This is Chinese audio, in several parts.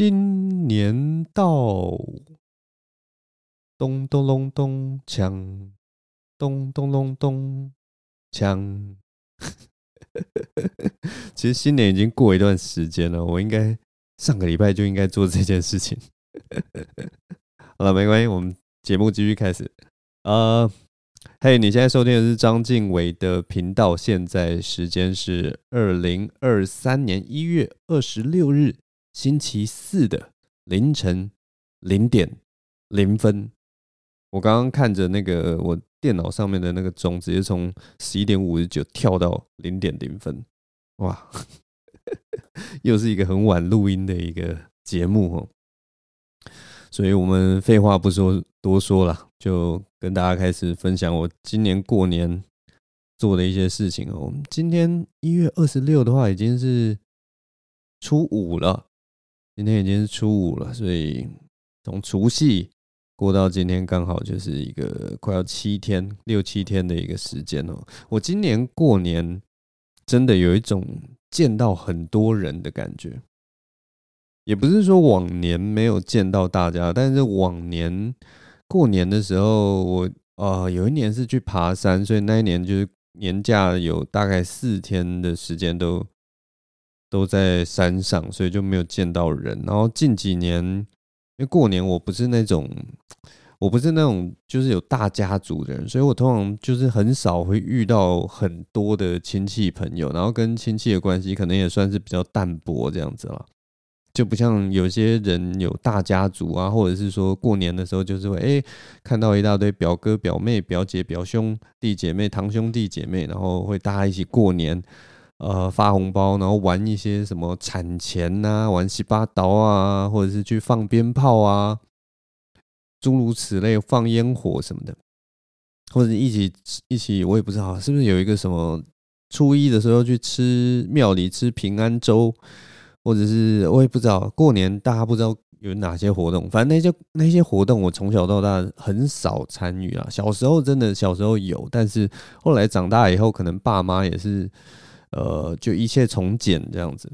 新年到，咚咚隆咚锵，咚咚隆咚锵。其实新年已经过一段时间了，我应该上个礼拜就应该做这件事情。好了，没关系，我们节目继续开始。呃，嘿，你现在收听的是章晋唯的频道，现在时间是二零二三年一月二十六日。星期四的凌晨零点零分，我刚刚看着那个我电脑上面的那个钟，直接从十一点五十九跳到零点零分，哇，又是一个很晚录音的一个节目哦。所以我们废话不说多说了，就跟大家开始分享我今年过年做的一些事情哦。我们今天一月二十六的话，已经是初五了。今天已经是初五了，所以从除夕过到今天，刚好就是一个快要七天、六七天的一个时间哦。我今年过年真的有一种见到很多人的感觉，也不是说往年没有见到大家，但是往年过年的时候，我呃有一年是去爬山，所以那一年就是年假有大概四天的时间都。都在山上，所以就没有见到人。然后近几年，因为过年我不是那种，我不是那种就是有大家族的人，所以我通常就是很少会遇到很多的亲戚朋友，然后跟亲戚的关系可能也算是比较淡薄这样子了，就不像有些人有大家族啊，或者是说过年的时候就是会哎、欸、看到一大堆表哥表妹表姐表兄弟姐妹堂兄弟姐妹，然后会大家一起过年。呃，发红包，然后玩一些什么产钱呐，玩七八刀啊，或者是去放鞭炮啊，诸如此类，放烟火什么的，或者一起一起，我也不知道是不是有一个什么初一的时候去吃庙里吃平安粥，或者是我也不知道过年大家不知道有哪些活动，反正那些那些活动我从小到大很少参与啊。小时候真的小时候有，但是后来长大以后，可能爸妈也是。呃，就一切从简这样子，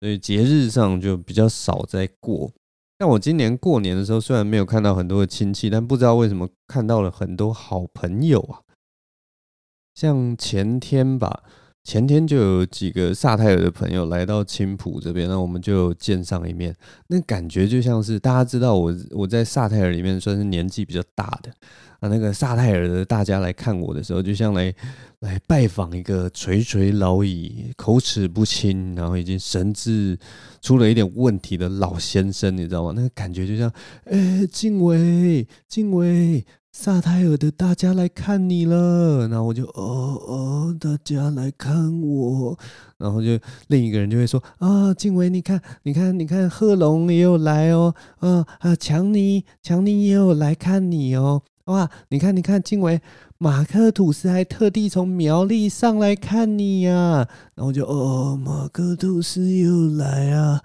所以节日上就比较少在过。但我今年过年的时候，虽然没有看到很多的亲戚，但不知道为什么看到了很多好朋友啊。像前天吧，前天就有几个萨泰尔的朋友来到青浦这边，那我们就见上一面。那感觉就像是大家知道我我在萨泰尔里面算是年纪比较大的。啊，那个萨泰尔的大家来看我的时候，就像来来拜访一个垂垂老矣、口齿不清，然后已经神智出了一点问题的老先生，你知道吗？那个感觉就像，哎、欸，晋唯，晋唯，萨泰尔的大家来看你了。然后我就，哦哦，大家来看我。然后就另一个人就会说，啊，晋唯，你看，你看，你看，贺龙也有来哦，啊啊，强尼，强尼也有来看你哦。哇，你看，你看，静伟，马克吐司还特地从苗栗上来看你呀、然后就哦，马克吐司又来啊。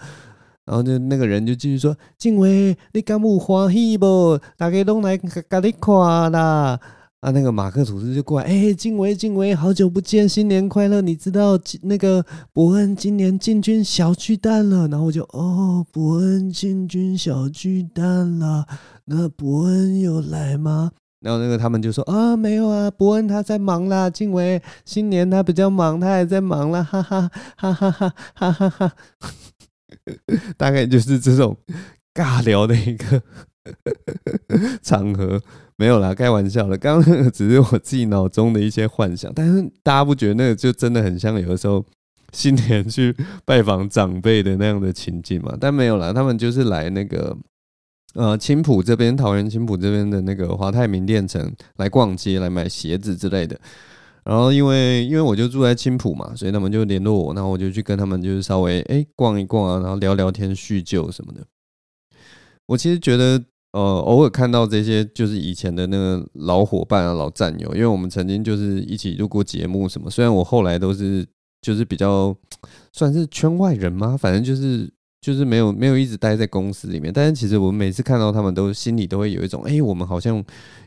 然后就那个人就继续说，静伟，你敢不欢喜不？大家都来给你看啦。啊，那个马克吐斯就过来，哎、欸，晋唯，晋唯，好久不见，新年快乐！你知道那个伯恩今年进军小巨蛋了。然后我就哦，伯恩进军小巨蛋了。那伯恩有来吗？然后那个他们就说啊，没有啊，伯恩他在忙啦。晋唯新年他比较忙，他还在忙啦，哈哈哈哈哈哈哈哈。大概就是这种尬聊的一个 场合，没有啦，开玩笑的。刚刚那个 只是我自己脑中的一些幻想，但是大家不觉得那个就真的很像有的时候新年去拜访长辈的那样的情境嘛？但没有啦，他们就是来那个。呃，青浦这边，桃园青浦这边的那个华泰名店城来逛街，来买鞋子之类的。然后因为因为我就住在青浦嘛，所以他们就联络我，然后我就去跟他们就是稍微哎逛一逛啊，然后聊聊天叙旧什么的。我其实觉得呃，偶尔看到这些就是以前的那个老伙伴啊、老战友，因为我们曾经就是一起录过节目什么。虽然我后来都是就是比较算是圈外人嘛，反正就是。就是没有没有一直待在公司里面，但是其实我每次看到他们，都心里都会有一种，哎，我们好像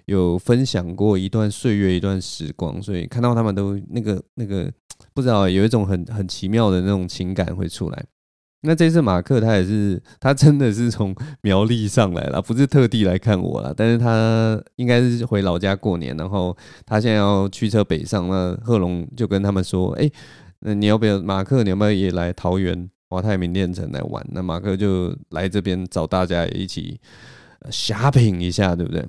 有分享过一段岁月、一段时光，所以看到他们都那个那个不知道有一种很很奇妙的那种情感会出来。那这次马克他也是，他真的是从苗栗上来了，不是特地来看我了。但是他应该是回老家过年，然后他现在要驱车北上。那贺龙就跟他们说：“哎，那你要不要马克？你要不要也来桃园华泰名店城来玩？”那马克就来这边找大家一起 shopping 一下，对不对？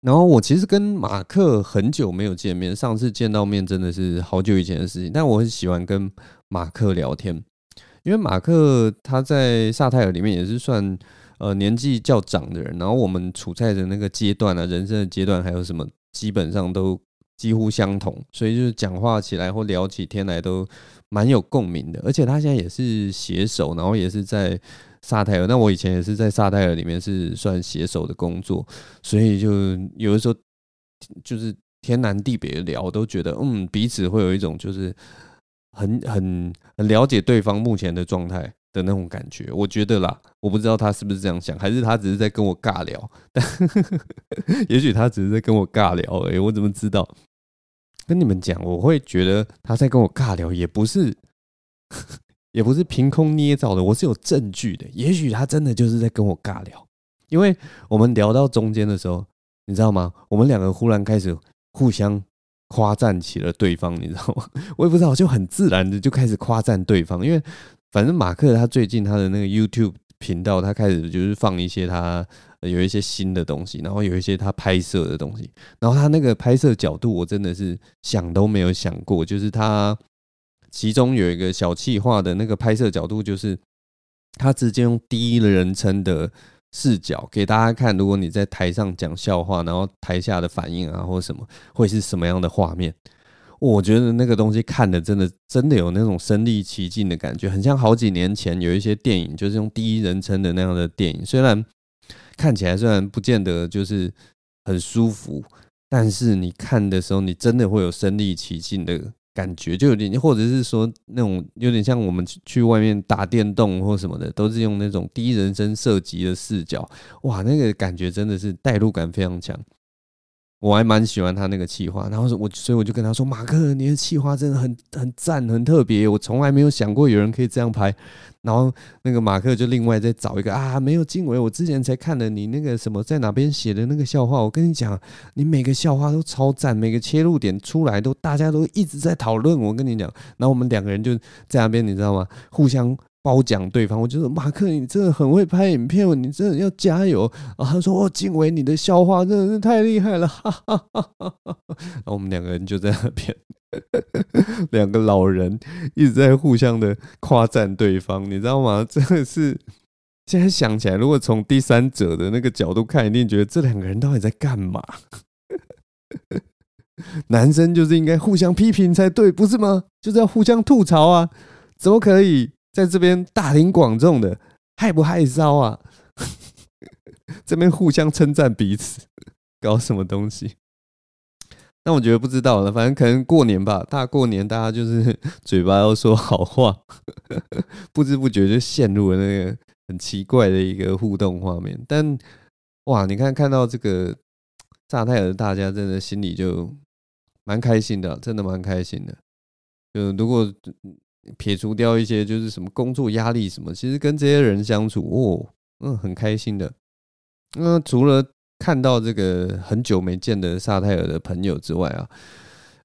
然后我其实跟马克很久没有见面，上次见到面真的是好久以前的事情。但我很喜欢跟马克聊天。因为马克他在萨泰尔里面也是算呃年纪较长的人，然后我们处在的那个阶段啊，人生的阶段还有什么，基本上都几乎相同，所以就是讲话起来或聊起天来都蛮有共鸣的。而且他现在也是写手，然后也是在萨泰尔。那我以前也是在萨泰尔里面是算写手的工作，所以就有的时候就是天南地北的聊，都觉得嗯彼此会有一种就是。很很很了解对方目前的状态的那种感觉，我觉得啦，我不知道他是不是这样想，还是他只是在跟我尬聊。但 也许他只是在跟我尬聊而已，我怎么知道？跟你们讲，我会觉得他在跟我尬聊，也不是 也不是凭空捏造的，我是有证据的。也许他真的就是在跟我尬聊，因为我们聊到中间的时候，你知道吗？我们两个忽然开始互相。夸赞起了对方，你知道吗？我也不知道，就很自然的就开始夸赞对方，因为反正马克他最近他的那个 YouTube 频道，他开始就是放一些他有一些新的东西，然后有一些他拍摄的东西，然后他那个拍摄角度，我真的是想都没有想过，就是他其中有一个小气化的那个拍摄角度，就是他直接用第一人称的。视角给大家看，如果你在台上讲笑话，然后台下的反应啊，或者什么，会是什么样的画面？我觉得那个东西看的真的真的有那种身临其境的感觉，很像好几年前有一些电影，就是用第一人称的那样的电影。虽然看起来虽然不见得就是很舒服，但是你看的时候，你真的会有身临其境的。感觉就有点，或者是说那种有点像我们去外面打电动或什么的，都是用那种第一人称射击的视角，哇，那个感觉真的是代入感非常强。我还蛮喜欢他那个企划，然后我所以我就跟他说：“马克，你的企划真的很很赞，很特别，我从来没有想过有人可以这样拍。”然后那个马克就另外再找一个啊，没有经纬，我之前才看了你那个什么在哪边写的那个笑话，我跟你讲，你每个笑话都超赞，每个切入点出来都大家都一直在讨论。我跟你讲，然后我们两个人就在那边，你知道吗？互相。褒奖对方，我就说马克，你真的很会拍影片，你真的要加油。然后他说：“哦，经纬，你的笑话真的是太厉害了。”哈哈哈哈。然后我们两个人就在那边，两个老人一直在互相的夸赞对方，你知道吗？真的是现在想起来，如果从第三者的那个角度看，一定觉得这两个人到底在干嘛？男生就是应该互相批评才对，不是吗？就是要互相吐槽啊，怎么可以？在这边大庭广众的害不害臊啊？这边互相称赞彼此，搞什么东西？那我觉得不知道了，反正可能过年吧，大过年大家就是 嘴巴要说好话，不知不觉就陷入了那个很奇怪的一个互动画面。但哇，你看看到这个炸太尔，大家真的心里就蛮开心的，真的蛮开心的。就如果。撇除掉一些就是什么工作压力什么，其实跟这些人相处哦，嗯，很开心的。那除了看到这个很久没见的萨泰尔的朋友之外啊，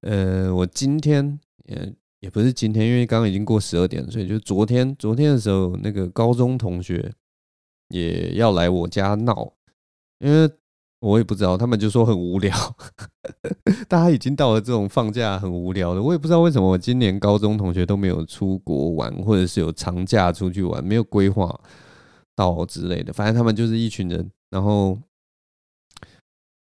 呃，我今天也也不是今天，因为刚刚已经过十二点，所以就昨天昨天的时候，那个高中同学也要来我家闹，因为。我也不知道，他们就说很无聊，大家已经到了这种放假很无聊的。我也不知道为什么我今年高中同学都没有出国玩，或者是有长假出去玩，没有规划到之类的。反正他们就是一群人，然后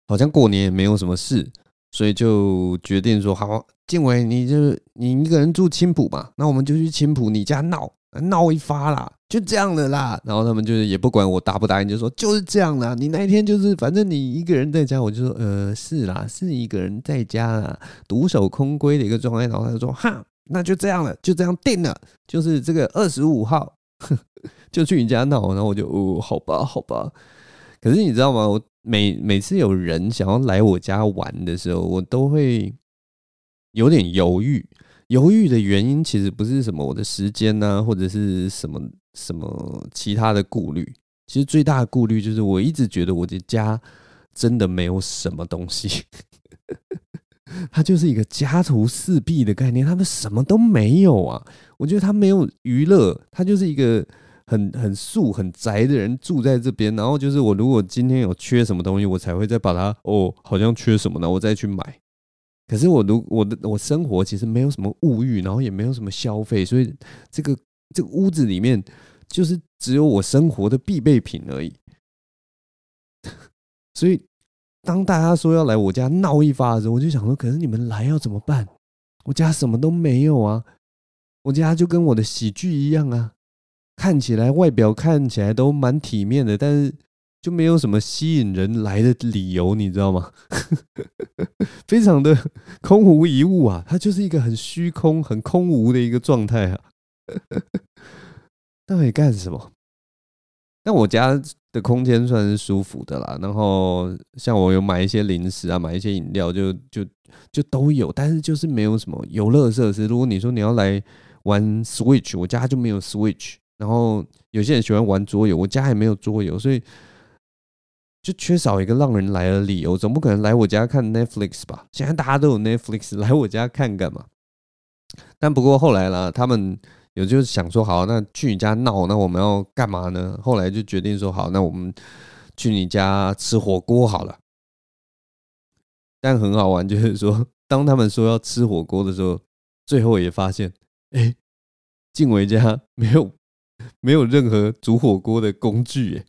好像过年也没有什么事，所以就决定说：好，静伟，你就你一个人住青浦嘛，那我们就去青浦你家闹。闹一发啦，就这样的啦。然后他们就是也不管我答不答应，就说就是这样啦。你那一天就是反正你一个人在家，我就说呃是啦，是一个人在家啦，独守空闺的一个状态。然后他就说哈，那就这样了，就这样定了，就是这个二十五号 就去你家闹。然后我就哦好吧好吧。可是你知道吗？我每每次有人想要来我家玩的时候，我都会有点犹豫。犹豫的原因其实不是什么我的时间呐，或者是什么什么其他的顾虑。其实最大的顾虑就是，我一直觉得我的家真的没有什么东西，它就是一个家徒四壁的概念，他们什么都没有啊。我觉得他没有娱乐，他就是一个很很素很宅的人住在这边。然后就是我如果今天有缺什么东西，我才会再把它哦，好像缺什么呢，我再去买。可是我如我的我生活其实没有什么物欲，然后也没有什么消费，所以这个这个屋子里面就是只有我生活的必备品而已。所以当大家说要来我家闹一发的时候，我就想说，可是你们来要怎么办？我家什么都没有啊。我家就跟我的喜剧一样啊，看起来外表看起来都蛮体面的，但是就没有什么吸引人来的理由，你知道吗？非常的空无一物啊，它就是一个很虚空、很空无的一个状态啊。到底干什么？但我家的空间算是舒服的啦。然后像我有买一些零食啊，买一些饮料就，就就就都有，但是就是没有什么游乐设施。如果你说你要来。玩 Switch，我家就没有 Switch。然后有些人喜欢玩桌游，我家也没有桌游，所以就缺少一个让人来的理由。总不可能来我家看 Netflix 吧？现在大家都有 Netflix，来我家看干嘛？但不过后来啦，他们有就是想说，好，那去你家闹，那我们要干嘛呢？后来就决定说，好，那我们去你家吃火锅好了。但很好玩，就是说，当他们说要吃火锅的时候，最后也发现。哎，静伟家没有没有任何煮火锅的工具哎，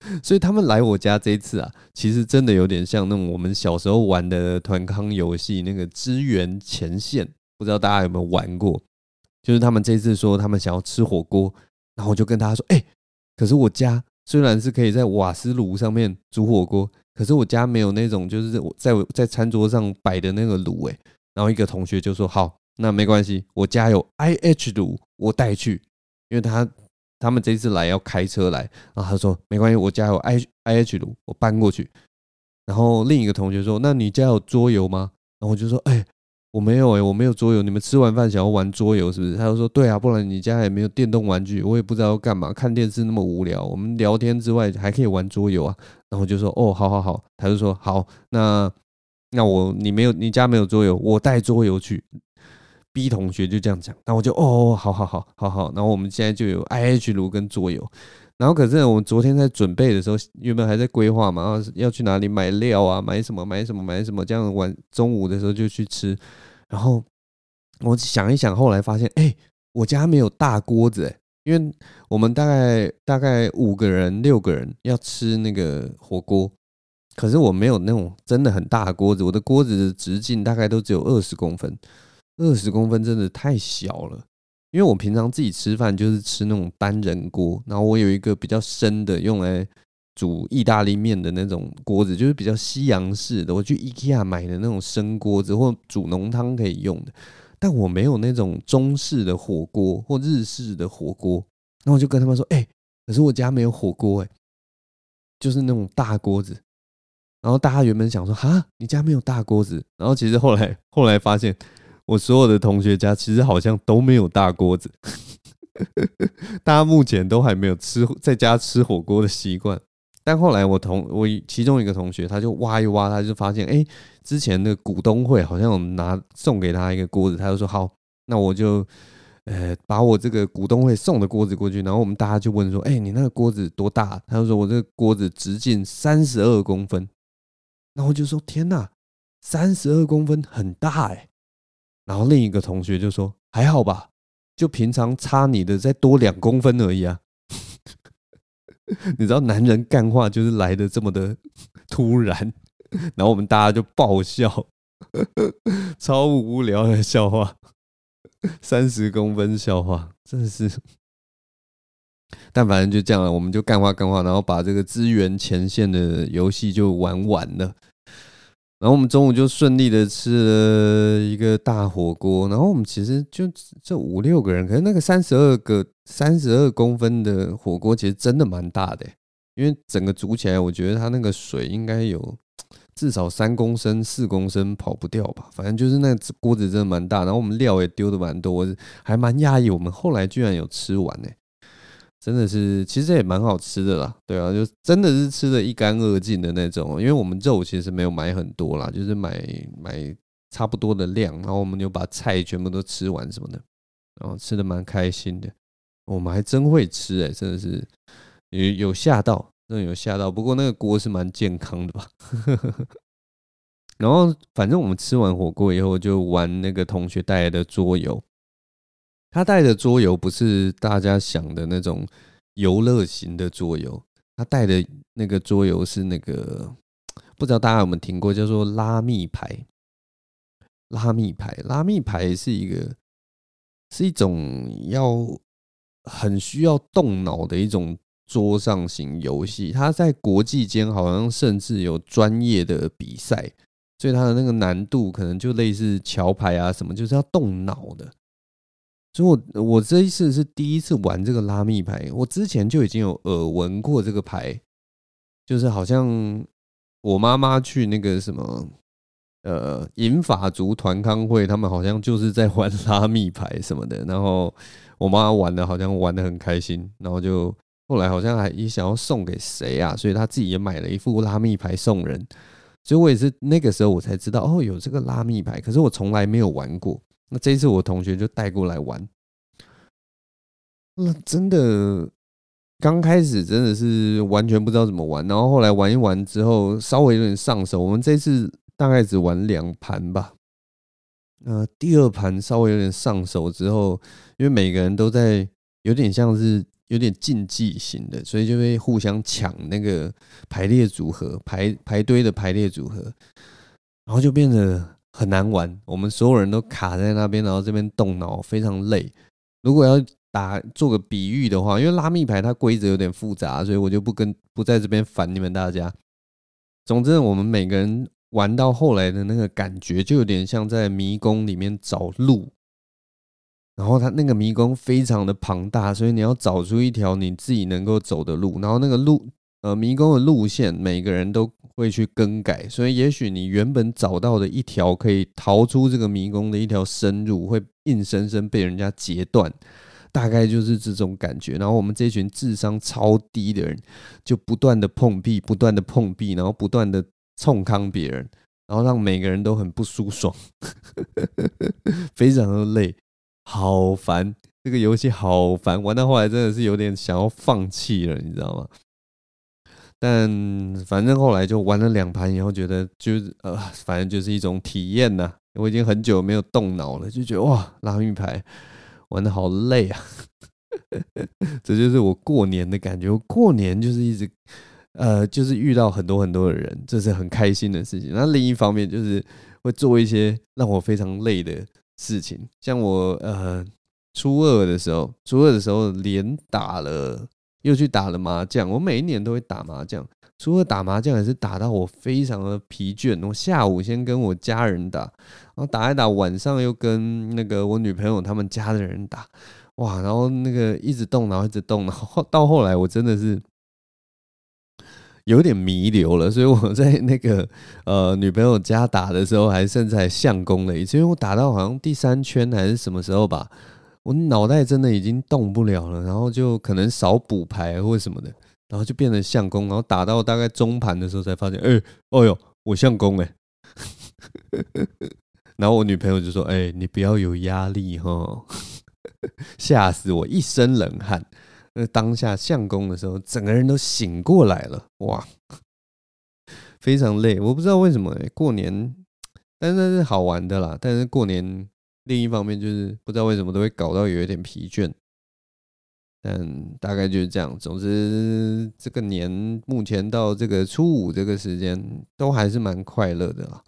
所以他们来我家这一次啊，其实真的有点像那种我们小时候玩的团康游戏，那个支援前线，不知道大家有没有玩过？就是他们这次说他们想要吃火锅，然后我就跟他说，哎，可是我家虽然是可以在瓦斯炉上面煮火锅，可是我家没有那种就是我在在餐桌上摆的那个炉哎，然后一个同学就说好。那没关系，我家有 IH 炉，我带去，因为他他们这次来要开车来，然后他说没关系，我家有 I IH 炉，我搬过去。然后另一个同学说，那你家有桌游吗？然后我就说，哎，我没有哎，我没有桌游。你们吃完饭想要玩桌游是不是？他就说，对啊，不然你家也没有电动玩具，我也不知道要干嘛，看电视那么无聊，我们聊天之外还可以玩桌游啊。然后我就说，哦，好好好，他就说好，那那我你没有你家没有桌游，我带桌游去。B 同学就这样讲，那我就哦，好好好好好，然后我们现在就有 IH 炉跟桌游，然后可是我们昨天在准备的时候，原本还在规划嘛，然后要去哪里买料啊，买什么买什么买什么，这样晚中午的时候就去吃，然后我想一想，后来发现，哎，我家没有大锅子，哎，因为我们大概大概五个人六个人要吃那个火锅，可是我没有那种真的很大的锅子，我的锅子的直径大概都只有二十公分。二十公分真的太小了，因为我平常自己吃饭就是吃那种单人锅，然后我有一个比较深的用来煮意大利面的那种锅子，就是比较西洋式的，我去 IKEA 买的那种深锅子或煮浓汤可以用的，但我没有那种中式的火锅或日式的火锅，然后我就跟他们说，哎，可是我家没有火锅，哎，就是那种大锅子，然后大家原本想说，哈，你家没有大锅子，然后其实后来后来发现。我所有的同学家其实好像都没有大锅子，大家目前都还没有吃在家吃火锅的习惯。但后来我同我其中一个同学，他就挖一挖，他就发现，哎，之前的股东会好像拿送给他一个锅子，他就说好，那我就呃把我这个股东会送的锅子过去。然后我们大家就问说，哎，你那个锅子多大？他就说我这个锅子直径三十二公分。然后我就说天哪，三十二公分很大哎。然后另一个同学就说：“还好吧，就平常差你的再多两公分而已啊。”你知道男人干话就是来的这么的突然，然后我们大家就爆笑，超无聊的笑话，三十公分笑话，真的是。但反正就这样了，我们就干话干话，然后把这个支援前线的游戏就玩完了。然后我们中午就顺利的吃了一个大火锅，然后我们其实就这五六个人，可是那个三十二个三十二公分的火锅其实真的蛮大的，因为整个煮起来，我觉得它那个水应该有至少三公升、四公升跑不掉吧，反正就是那个锅子真的蛮大，然后我们料也丢的蛮多，还蛮讶异，我们后来居然有吃完呢。真的是，其实也蛮好吃的啦，对啊，就真的是吃的一干二净的那种。因为我们肉其实没有买很多啦，就是买买差不多的量，然后我们就把菜全部都吃完什么的，然后吃的蛮开心的。我们还真会吃哎、真的是有有吓到，真的有吓到。不过那个锅是蛮健康的吧。然后反正我们吃完火锅以后，就玩那个同学带来的桌游。他带的桌游不是大家想的那种游乐型的桌游，他带的那个桌游是那个不知道大家有没有听过，叫做拉密牌。拉密牌，拉密牌是一个是一种要很需要动脑的一种桌上型游戏。它在国际间好像甚至有专业的比赛，所以它的那个难度可能就类似桥牌啊什么，就是要动脑的。所以我我这一次是第一次玩这个拉密牌，我之前就已经有耳闻过这个牌，就是好像我妈妈去那个什么呃银发族团康会，他们好像就是在玩拉密牌什么的，然后我妈玩的好像玩的很开心，然后就后来好像还也想要送给谁啊，所以她自己也买了一副拉密牌送人，所以我也是那个时候我才知道哦，有这个拉密牌，可是我从来没有玩过。那这一次我同学就带过来玩，那真的刚开始真的是完全不知道怎么玩，然后后来玩一玩之后稍微有点上手。我们这次大概只玩两盘吧，那第二盘稍微有点上手之后，因为每个人都在有点像是有点竞技型的，所以就会互相抢那个排列组合、排排堆的排列组合，然后就变得。很难玩，我们所有人都卡在那边，然后这边动脑非常累。如果要打做个比喻的话，因为拉密牌它规则有点复杂，所以我就不跟不在这边烦你们大家。总之，我们每个人玩到后来的那个感觉，就有点像在迷宫里面找路。然后它那个迷宫非常的庞大，所以你要找出一条你自己能够走的路。然后那个路，呃，迷宫的路线，每个人都。会去更改，所以也许你原本找到的一条可以逃出这个迷宫的一条生路，会硬生生被人家截断，大概就是这种感觉。然后我们这群智商超低的人，就不断的碰壁，不断的碰壁，然后不断的冲康别人，然后让每个人都很不舒爽，非常的累，好烦，这个游戏好烦，玩到后来真的是有点想要放弃了，你知道吗？但反正后来就玩了两盘以后，觉得就是呃，反正就是一种体验呐。我已经很久没有动脑了，就觉得哇，拉密牌玩得好累啊。这就是我过年的感觉。我过年就是一直呃，就是遇到很多很多的人，这是很开心的事情。那另一方面就是会做一些让我非常累的事情，像我呃初二的时候，初二的时候连打了。又去打了麻将，我每一年都会打麻将。除了打麻将，也是打到我非常的疲倦。我下午先跟我家人打，然后打一打，晚上又跟那个我女朋友他们家的人打。哇，然后那个一直动脑，一直动脑，到后来我真的是有点弥留了。所以我在那个呃女朋友家打的时候，还甚至还相公了一次，因为我打到好像第三圈还是什么时候吧。我脑袋真的已经动不了了，然后就可能少补牌或什么的，然后就变成相公，然后打到大概中盘的时候才发现，哎，哦哟，我相公哎，然后我女朋友就说，哎，你不要有压力哈，吓死我一身冷汗。那当下相公的时候，整个人都醒过来了，哇，非常累，我不知道为什么哎，过年，但是是好玩的啦，但是过年。另一方面就是不知道为什么都会搞到有一点疲倦，但大概就是这样。总之，这个年目前到这个初五这个时间都还是蛮快乐的啦。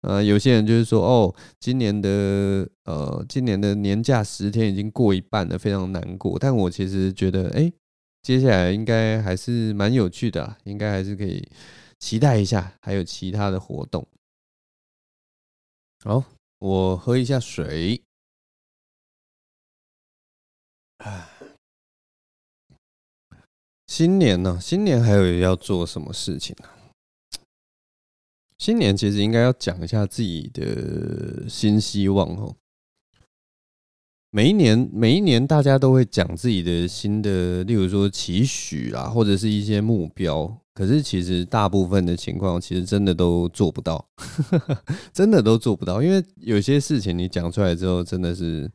呃，有些人就是说，哦，今年的呃，今年的年假十天已经过一半了，非常难过。但我其实觉得，哎，接下来应该还是蛮有趣的，应该还是可以期待一下，还有其他的活动。好。我喝一下水。啊，新年呢？新年还有要做什么事情呢？新年其实应该要讲一下自己的新希望哦。每一年，每一年大家都会讲自己的新的，例如说期许啦，或者是一些目标。可是其实大部分的情况，其实真的都做不到，真的都做不到。因为有些事情你讲出来之后，真的是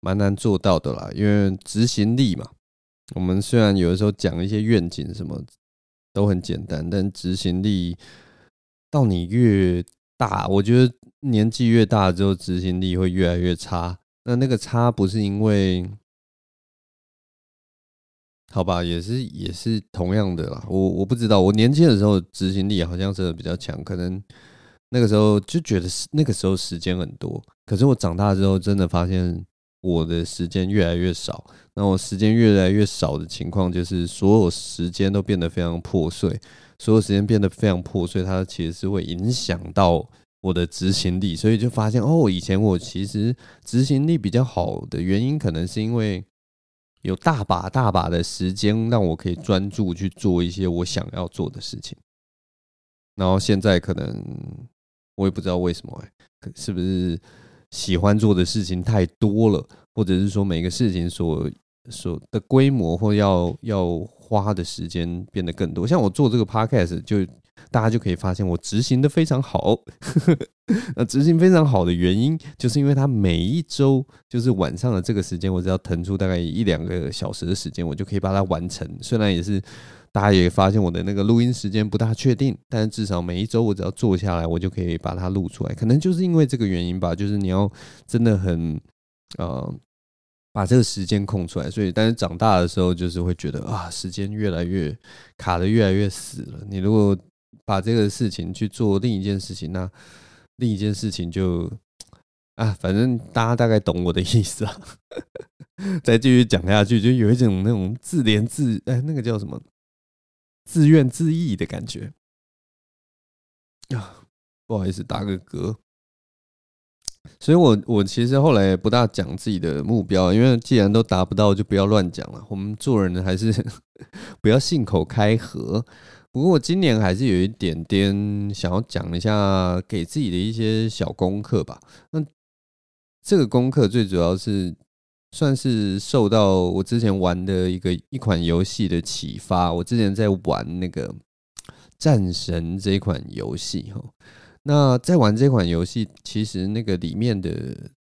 蛮难做到的啦。因为执行力嘛，我们虽然有的时候讲一些愿景什么都很简单，但执行力到你越大，我觉得年纪越大之后，执行力会越来越差。那那个差不是因为，好吧，也是也是同样的啦。我我不知道，我年轻的时候执行力好像真的比较强，可能那个时候就觉得那个时候时间很多。可是我长大之后，真的发现我的时间越来越少。那我时间越来越少的情况，就是所有时间都变得非常破碎。所有时间变得非常破碎，它其实是会影响到。我的执行力，所以就发现哦，以前我其实执行力比较好的原因，可能是因为有大把大把的时间让我可以专注去做一些我想要做的事情。然后现在可能我也不知道为什么，是不是喜欢做的事情太多了，或者是说每个事情所所的规模或要要花的时间变得更多。像我做这个 podcast 就。大家就可以发现我执行的非常好，那执行非常好的原因，就是因为它每一周就是晚上的这个时间，我只要腾出大概一两个小时的时间，我就可以把它完成。虽然也是大家也发现我的那个录音时间不大确定，但是至少每一周我只要坐下来，我就可以把它录出来。可能就是因为这个原因吧，就是你要真的很呃把这个时间空出来。所以，但是长大的时候就是会觉得啊，时间越来越卡得越来越死了。你如果把这个事情去做另一件事情，那另一件事情就啊，反正大家大概懂我的意思啊。再继续讲下去，就有一种那种自怜自哎，那个叫什么自怨自艾的感觉啊。不好意思，打个嗝。所以我我其实后来不大讲自己的目标，因为既然都达不到，就不要乱讲了。我们做人还是 不要信口开河。不过今年还是有一点点想要讲一下给自己的一些小功课吧。那这个功课最主要是算是受到我之前玩的一个一款游戏的启发。我之前在玩那个战神这款游戏哈。那在玩这款游戏，其实那个里面的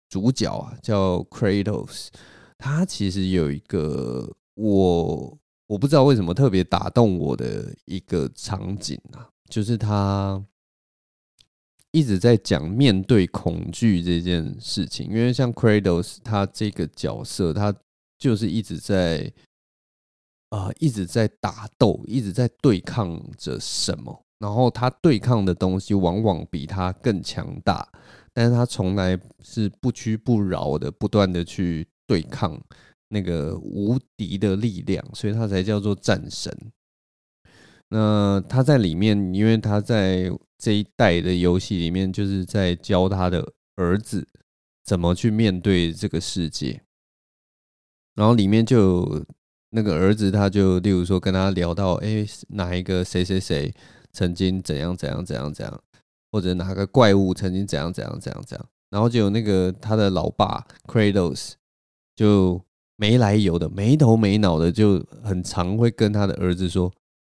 主角啊叫 Kratos，他其实有一个我。我不知道为什么特别打动我的一个场景啊，就是他一直在讲面对恐惧这件事情。因为像 Kratos 他这个角色，他就是一直在啊、呃，一直在打斗，一直在对抗着什么。然后他对抗的东西往往比他更强大，但是他从来是不屈不挠的，不断的去对抗。那个无敌的力量，所以他才叫做战神。那他在里面，因为他在这一代的游戏里面，就是在教他的儿子怎么去面对这个世界。然后里面就那个儿子，他就例如说跟他聊到，哎，哪一个谁谁谁曾经怎样怎样怎样怎样，或者哪个怪物曾经怎样怎样怎样怎样。然后就有那个他的老爸 Kratos 就。没来由的，没头没脑的，就很常会跟他的儿子说：“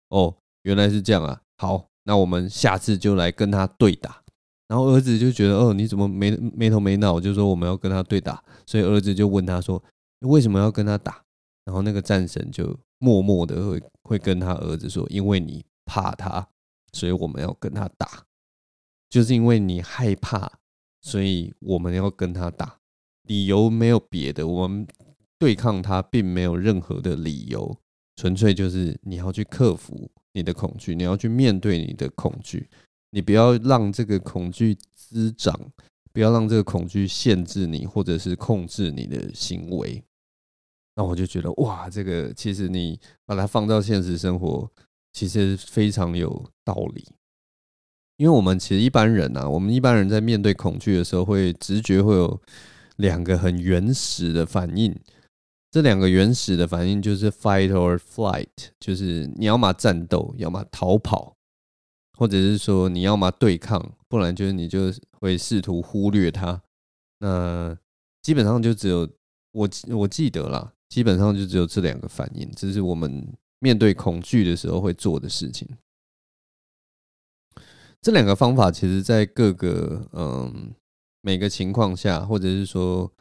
哦，原来是这样啊，好，那我们下次就来跟他对打。”然后儿子就觉得：“哦，你怎么没没头没脑？”就说我们要跟他对打，所以儿子就问他说：“为什么要跟他打？”然后那个战神就默默的会会跟他儿子说：“因为你怕他，所以我们要跟他打，就是因为你害怕，所以我们要跟他打。理由没有别的，我们。”对抗它并没有任何的理由，纯粹就是你要去克服你的恐惧，你要去面对你的恐惧，你不要让这个恐惧滋长，不要让这个恐惧限制你，或者是控制你的行为。那我就觉得哇，这个其实你把它放到现实生活，其实非常有道理。因为我们其实一般人啊，我们一般人在面对恐惧的时候，会直觉会有两个很原始的反应。这两个原始的反应就是 fight or flight，就是你要么战斗，要么逃跑，或者是说你要么对抗，不然就是你就会试图忽略它。那基本上就只有我我记得啦，基本上就只有这两个反应，这是我们面对恐惧的时候会做的事情。这两个方法，其实在各个嗯每个情况下，或者是说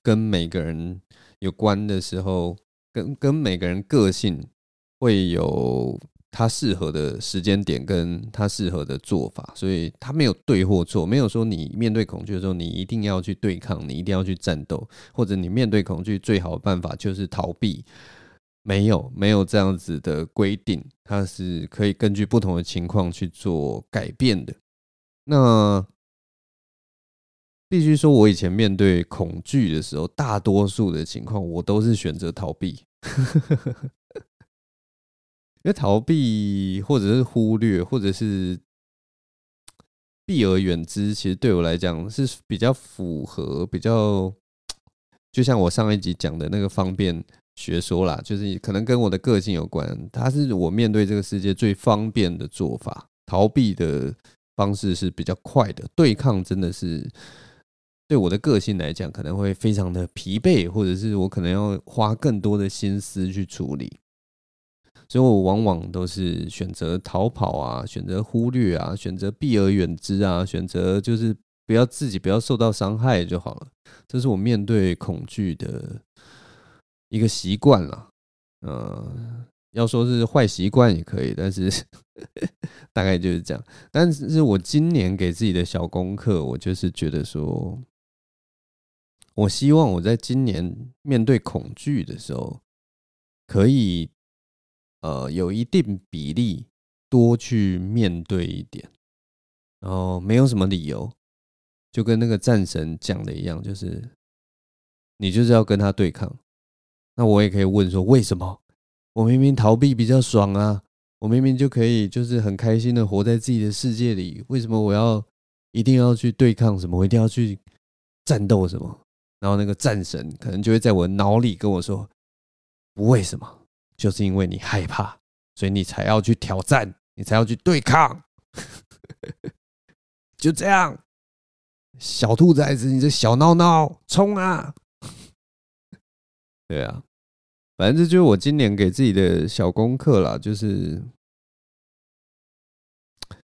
跟每个人有关的时候，跟跟每个人个性会有。他适合的时间点跟他适合的做法，所以他没有对或错，没有说你面对恐惧的时候，你一定要去对抗，你一定要去战斗，或者你面对恐惧最好的办法就是逃避，没有没有这样子的规定，它是可以根据不同的情况去做改变的。那必须说，我以前面对恐惧的时候，大多数的情况我都是选择逃避。因为逃避，或者是忽略，或者是避而远之，其实对我来讲是比较符合，比较就像我上一集讲的那个方便学说啦，就是可能跟我的个性有关。它是我面对这个世界最方便的做法，逃避的方式是比较快的，对抗真的是对我的个性来讲可能会非常的疲惫，或者是我可能要花更多的心思去处理。所以我往往都是选择逃跑啊，选择忽略啊，选择避而远之啊，选择就是不要自己不要受到伤害就好了。这是我面对恐惧的一个习惯了。嗯，要说是坏习惯也可以，但是 大概就是这样。但是我今年给自己的小功课，我就是觉得说，我希望我在今年面对恐惧的时候，可以。呃，有一定比例多去面对一点，然后没有什么理由，就跟那个战神讲的一样，就是你就是要跟他对抗。那我也可以问说，为什么？我明明逃避比较爽啊，我明明就可以就是很开心的活在自己的世界里，为什么我要一定要去对抗什么？我一定要去战斗什么？然后那个战神可能就会在我脑里跟我说，不为什么？就是因为你害怕，所以你才要去挑战，你才要去对抗。就这样，小兔崽子，你这小闹闹，冲啊！对啊，反正这就是我今年给自己的小功课啦，就是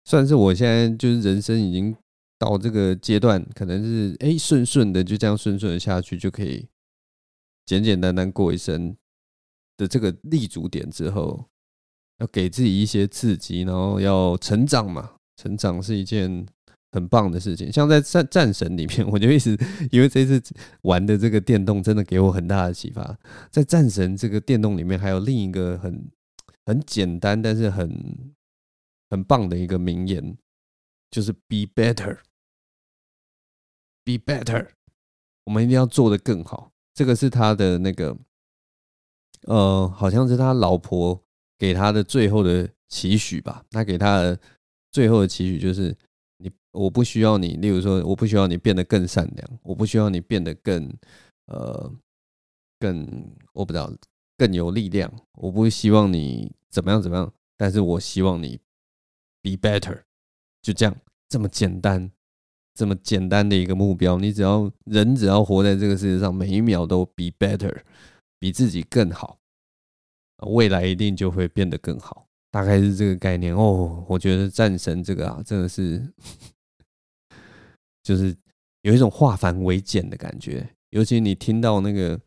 算是我现在就是人生已经到这个阶段，可能是哎顺顺的就这样顺顺的下去，就可以简简单单过一生。的这个立足点之后，要给自己一些刺激，然后要成长嘛。成长是一件很棒的事情。像在战战神里面，我就一直因为这次玩的这个电动真的给我很大的启发。在战神这个电动里面，还有另一个很很简单但是很很棒的一个名言，就是 “Be better, be better”。我们一定要做得更好。这个是他的那个。呃，好像是他老婆给他的最后的期许吧。他给他的最后的期许就是：你，我不需要你。例如说，我不需要你变得更善良，我不需要你变得更呃更我不知道更有力量。我不希望你怎么样怎么样，但是我希望你 be better。就这样，这么简单，这么简单的一个目标，你只要人只要活在这个世界上，每一秒都 be better。比自己更好，未来一定就会变得更好，大概是这个概念哦。我觉得战神这个啊，真的是，就是有一种化繁为简的感觉。尤其你听到那个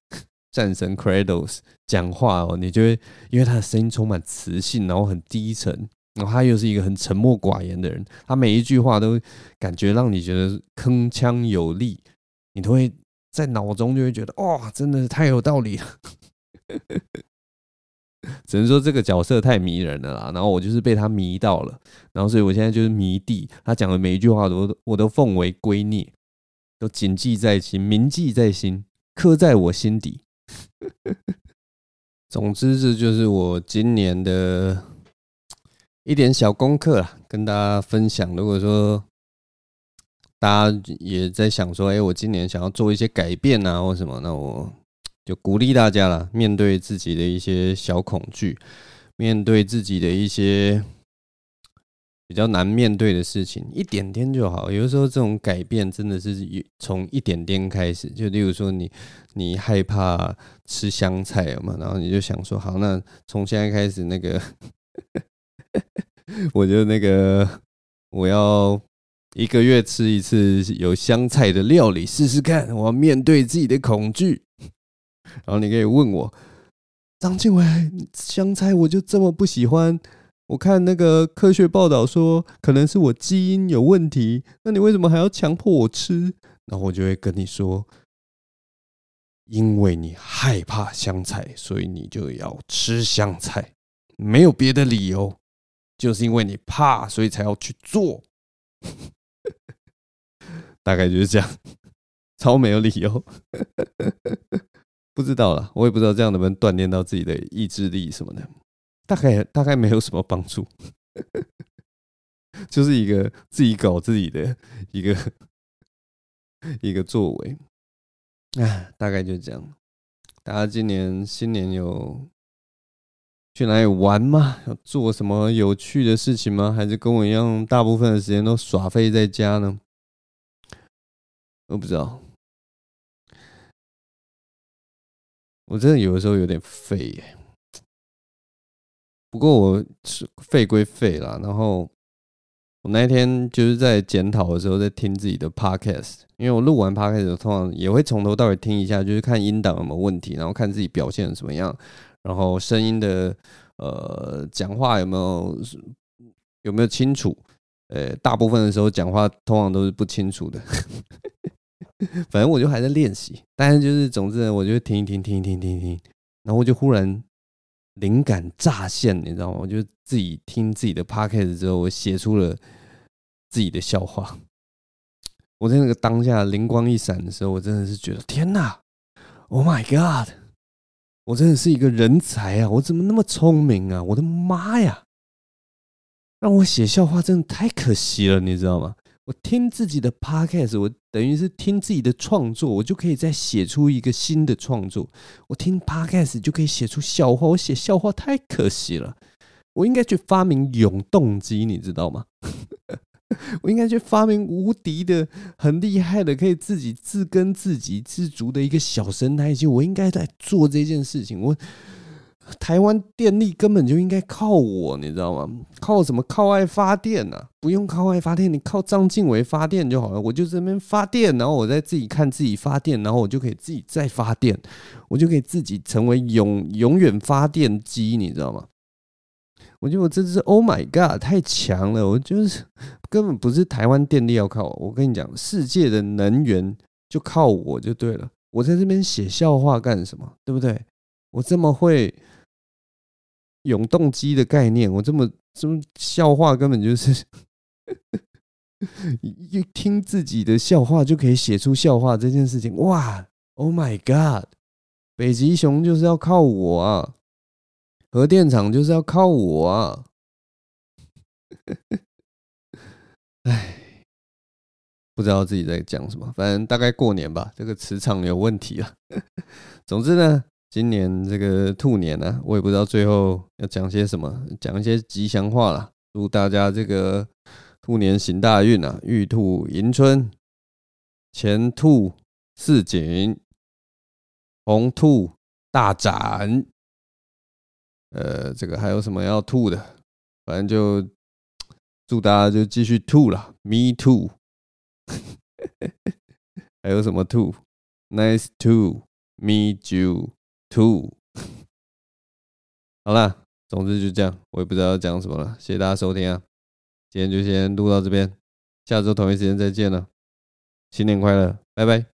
战神 Kratos 讲话哦，你就会因为他的声音充满磁性，然后很低沉，然后他又是一个很沉默寡言的人，他每一句话都感觉让你觉得铿锵有力，你都会。在脑中就会觉得哇，真的是太有道理了。只能说这个角色太迷人了啦，然后我就是被他迷到了，然后所以我现在就是迷弟，他讲的每一句话都我都奉为圭臬，都谨记在心，铭记在心，刻在我心底。总之，这就是我今年的一点小功课啦，跟大家分享。如果说大家也在想说，哎，我今年想要做一些改变啊，或什么？那我就鼓励大家了，面对自己的一些小恐惧，面对自己的一些比较难面对的事情，一点点就好。有的时候这种改变真的是从一点点开始。就例如说你，你你害怕吃香菜嘛，然后你就想说，好，那从现在开始，那个，我就那个，我要一个月吃一次有香菜的料理试试看。我要面对自己的恐惧。然后你可以问我，张晋唯，香菜我就这么不喜欢。我看那个科学报道说，可能是我基因有问题。那你为什么还要强迫我吃？然后我就会跟你说，因为你害怕香菜，所以你就要吃香菜，没有别的理由，就是因为你怕，所以才要去做。大概就是这样，超没有理由。不知道了，我也不知道这样能不能锻炼到自己的意志力什么的。大概大概没有什么帮助，就是一个自己搞自己的一个一个作为，哎，大概就这样。大家今年新年有去哪里玩吗？要做什么有趣的事情吗？还是跟我一样，大部分的时间都耍废在家呢？我不知道，我真的有的时候有点废耶。不过我是废归废啦，然后我那天就是在检讨的时候，在听自己的 podcast，因为我录完 podcast 通常也会从头到尾听一下，就是看音档有没有问题，然后看自己表现怎么样，然后声音的呃讲话有没有有没有清楚，呃大部分的时候讲话通常都是不清楚的，反正我就还在练习，但是就是总之呢，我就听一听听一听听一听，然后我就忽然。灵感乍现，你知道吗？我就自己听自己的 podcast 之后，我写出了自己的笑话。我在那个当下灵光一闪的时候，我真的是觉得天哪！Oh my god！我真的是一个人才啊！我怎么那么聪明啊？我的妈呀！让我写笑话真的太可惜了，你知道吗？我听自己的 podcast，我等于是听自己的创作，我就可以再写出一个新的创作。我听 podcast 就可以写出笑话，我写笑话太可惜了。我应该去发明永动机，你知道吗？我应该去发明无敌的、很厉害的，可以自己自耕自给自足的一个小生态系。我应该在做这件事情。我。台湾电力根本就应该靠我，你知道吗？靠什么？靠爱发电、啊？不用靠爱发电，你靠张晋唯发电就好了。我就这边发电，然后我再自己看自己发电，然后我就可以自己再发电，我就可以自己成为永永远发电机，你知道吗？我觉得我真是 Oh my God，太强了！我就是根本不是台湾电力要靠我，我跟你讲，世界的能源就靠我就对了。我在这边写笑话干什么？对不对？我这么会。永动机的概念，我这么这么笑话根本就是 一听自己的笑话就可以写出笑话这件事情，哇！Oh my god！北极熊就是要靠我啊，核电厂就是要靠我啊！哎，不知道自己在讲什么，反正大概过年吧，这个磁场有问题了。总之呢。今年这个兔年呢、啊，我也不知道最后要讲些什么，讲一些吉祥话啦。祝大家这个兔年行大运啊，玉兔迎春，前兔似锦，红兔大展。呃，这个还有什么要吐的？反正就祝大家就继续吐了，Me too。还有什么兔？Nice to meet you。too 好了，总之就这样，我也不知道要讲什么了。谢谢大家收听啊，今天就先录到这边，下周同一时间再见了，新年快乐，拜拜。